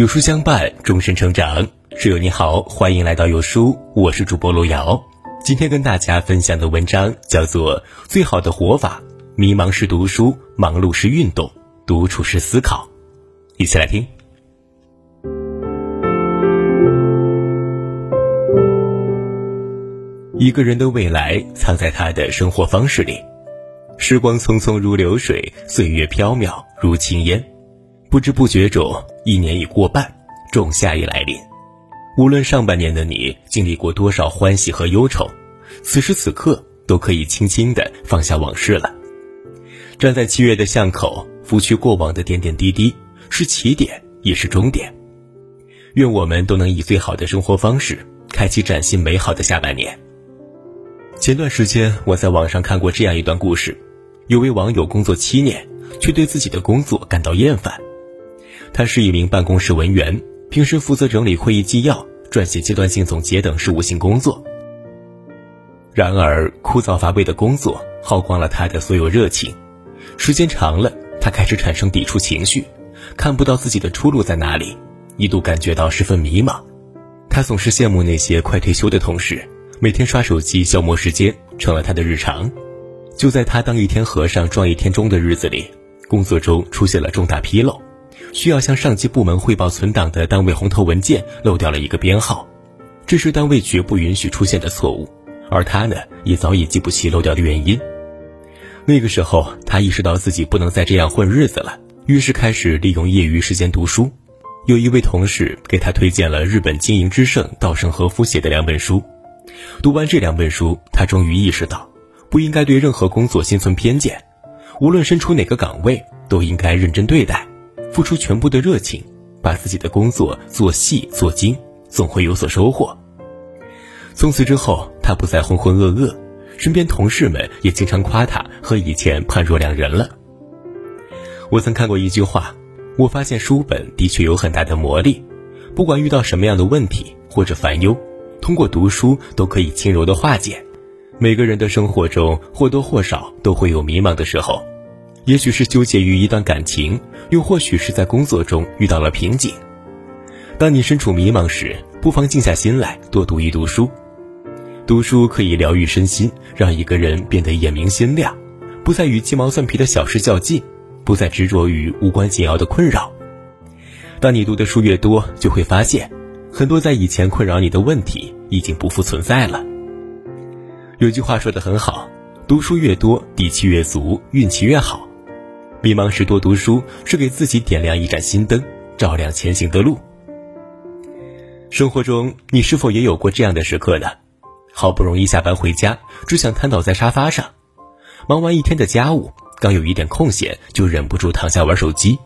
有书相伴，终身成长。室友你好，欢迎来到有书，我是主播路遥。今天跟大家分享的文章叫做《最好的活法：迷茫时读书，忙碌时运动，独处时思考》。一起来听。一个人的未来藏在他的生活方式里。时光匆匆如流水，岁月飘渺如轻烟。不知不觉中，一年已过半，仲夏已来临。无论上半年的你经历过多少欢喜和忧愁，此时此刻都可以轻轻的放下往事了。站在七月的巷口，拂去过往的点点滴滴，是起点，也是终点。愿我们都能以最好的生活方式，开启崭新美好的下半年。前段时间，我在网上看过这样一段故事：有位网友工作七年，却对自己的工作感到厌烦。他是一名办公室文员，平时负责整理会议纪要、撰写阶段性总结等事务性工作。然而，枯燥乏味的工作耗光了他的所有热情，时间长了，他开始产生抵触情绪，看不到自己的出路在哪里，一度感觉到十分迷茫。他总是羡慕那些快退休的同事，每天刷手机消磨时间成了他的日常。就在他当一天和尚撞一天钟的日子里，工作中出现了重大纰漏。需要向上级部门汇报存档的单位红头文件漏掉了一个编号，这是单位绝不允许出现的错误，而他呢，也早已记不起漏掉的原因。那个时候，他意识到自己不能再这样混日子了，于是开始利用业余时间读书。有一位同事给他推荐了日本经营之圣稻盛和夫写的两本书，读完这两本书，他终于意识到，不应该对任何工作心存偏见，无论身处哪个岗位，都应该认真对待。付出全部的热情，把自己的工作做细做精，总会有所收获。从此之后，他不再浑浑噩噩，身边同事们也经常夸他和以前判若两人了。我曾看过一句话，我发现书本的确有很大的魔力，不管遇到什么样的问题或者烦忧，通过读书都可以轻柔的化解。每个人的生活中或多或少都会有迷茫的时候。也许是纠结于一段感情，又或许是在工作中遇到了瓶颈。当你身处迷茫时，不妨静下心来，多读一读书。读书可以疗愈身心，让一个人变得眼明心亮，不再与鸡毛蒜皮的小事较劲，不再执着于无关紧要的困扰。当你读的书越多，就会发现，很多在以前困扰你的问题已经不复存在了。有句话说的很好：读书越多，底气越足，运气越好。迷茫时多读书，是给自己点亮一盏心灯，照亮前行的路。生活中，你是否也有过这样的时刻呢？好不容易下班回家，只想瘫倒在沙发上，忙完一天的家务，刚有一点空闲，就忍不住躺下玩手机。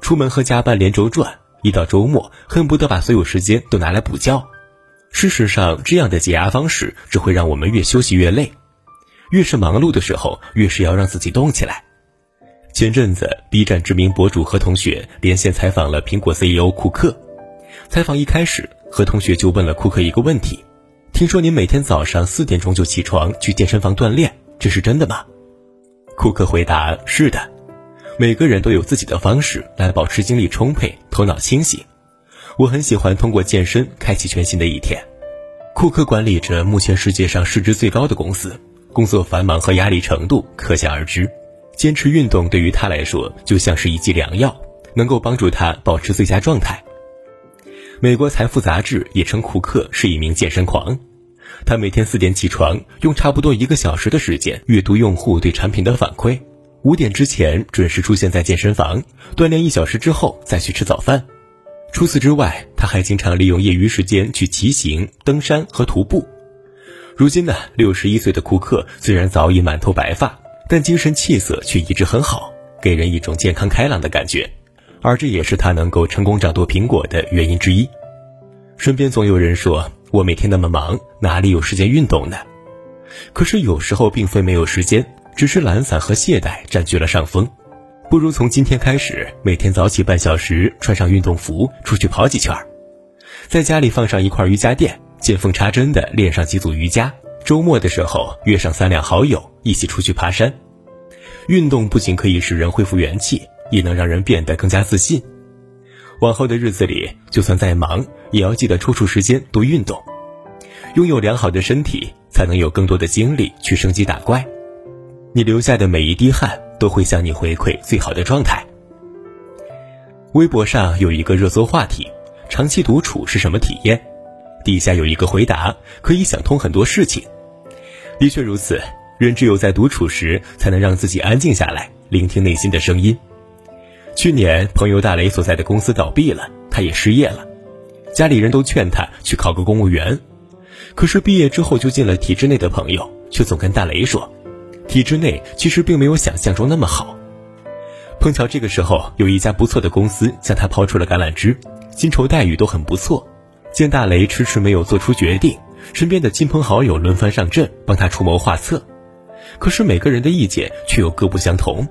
出门和加班连轴转，一到周末，恨不得把所有时间都拿来补觉。事实上，这样的解压方式只会让我们越休息越累。越是忙碌的时候，越是要让自己动起来。前阵子，B 站知名博主何同学连线采访了苹果 CEO 库克。采访一开始，何同学就问了库克一个问题：“听说您每天早上四点钟就起床去健身房锻炼，这是真的吗？”库克回答：“是的，每个人都有自己的方式来保持精力充沛、头脑清醒。我很喜欢通过健身开启全新的一天。”库克管理着目前世界上市值最高的公司，工作繁忙和压力程度可想而知。坚持运动对于他来说就像是一剂良药，能够帮助他保持最佳状态。美国财富杂志也称库克是一名健身狂，他每天四点起床，用差不多一个小时的时间阅读用户对产品的反馈，五点之前准时出现在健身房锻炼一小时之后再去吃早饭。除此之外，他还经常利用业余时间去骑行、登山和徒步。如今呢，六十一岁的库克虽然早已满头白发。但精神气色却一直很好，给人一种健康开朗的感觉，而这也是他能够成功掌舵苹果的原因之一。身边总有人说：“我每天那么忙，哪里有时间运动呢？”可是有时候并非没有时间，只是懒散和懈怠占据了上风。不如从今天开始，每天早起半小时，穿上运动服出去跑几圈，在家里放上一块瑜伽垫，见缝插针的练上几组瑜伽。周末的时候，约上三两好友一起出去爬山。运动不仅可以使人恢复元气，也能让人变得更加自信。往后的日子里，就算再忙，也要记得抽出时间多运动。拥有良好的身体，才能有更多的精力去升级打怪。你流下的每一滴汗，都会向你回馈最好的状态。微博上有一个热搜话题：长期独处是什么体验？底下有一个回答，可以想通很多事情。的确如此，人只有在独处时，才能让自己安静下来，聆听内心的声音。去年，朋友大雷所在的公司倒闭了，他也失业了，家里人都劝他去考个公务员。可是毕业之后就进了体制内的朋友，却总跟大雷说，体制内其实并没有想象中那么好。碰巧这个时候有一家不错的公司向他抛出了橄榄枝，薪酬待遇都很不错。见大雷迟迟没有做出决定，身边的亲朋好友轮番上阵帮他出谋划策，可是每个人的意见却又各不相同。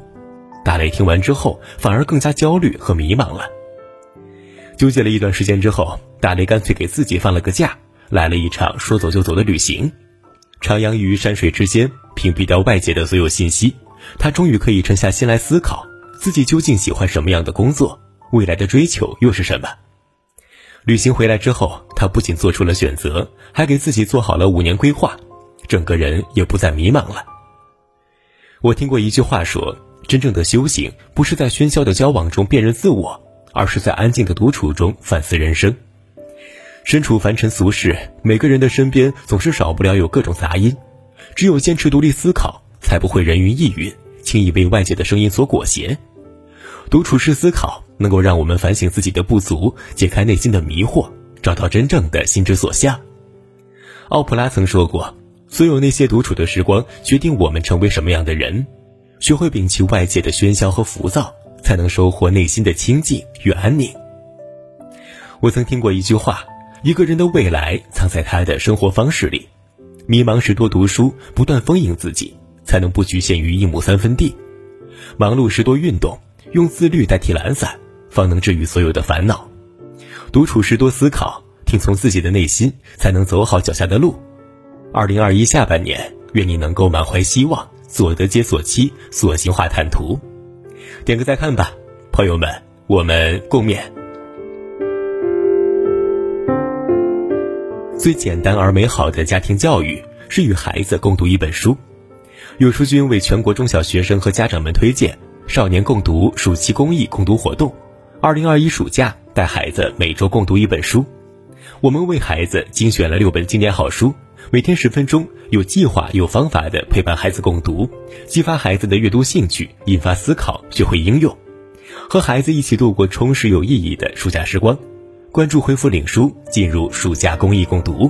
大雷听完之后反而更加焦虑和迷茫了。纠结了一段时间之后，大雷干脆给自己放了个假。来了一场说走就走的旅行，徜徉于山水之间，屏蔽掉外界的所有信息，他终于可以沉下心来思考自己究竟喜欢什么样的工作，未来的追求又是什么。旅行回来之后，他不仅做出了选择，还给自己做好了五年规划，整个人也不再迷茫了。我听过一句话说，真正的修行不是在喧嚣的交往中辨认自我，而是在安静的独处中反思人生。身处凡尘俗世，每个人的身边总是少不了有各种杂音。只有坚持独立思考，才不会人云亦云，轻易被外界的声音所裹挟。独处式思考能够让我们反省自己的不足，解开内心的迷惑，找到真正的心之所向。奥普拉曾说过：“所有那些独处的时光，决定我们成为什么样的人。”学会摒弃外界的喧嚣和浮躁，才能收获内心的清静与安宁。我曾听过一句话。一个人的未来藏在他的生活方式里。迷茫时多读书，不断丰盈自己，才能不局限于一亩三分地；忙碌时多运动，用自律代替懒散，方能治愈所有的烦恼；独处时多思考，听从自己的内心，才能走好脚下的路。二零二一下半年，愿你能够满怀希望，所得皆所期，所行化坦途。点个再看吧，朋友们，我们共勉。最简单而美好的家庭教育是与孩子共读一本书。有书君为全国中小学生和家长们推荐“少年共读”暑期公益共读活动。二零二一暑假带孩子每周共读一本书。我们为孩子精选了六本经典好书，每天十分钟，有计划、有方法的陪伴孩子共读，激发孩子的阅读兴趣，引发思考，学会应用，和孩子一起度过充实有意义的暑假时光。关注回复领书，进入暑假公益共读。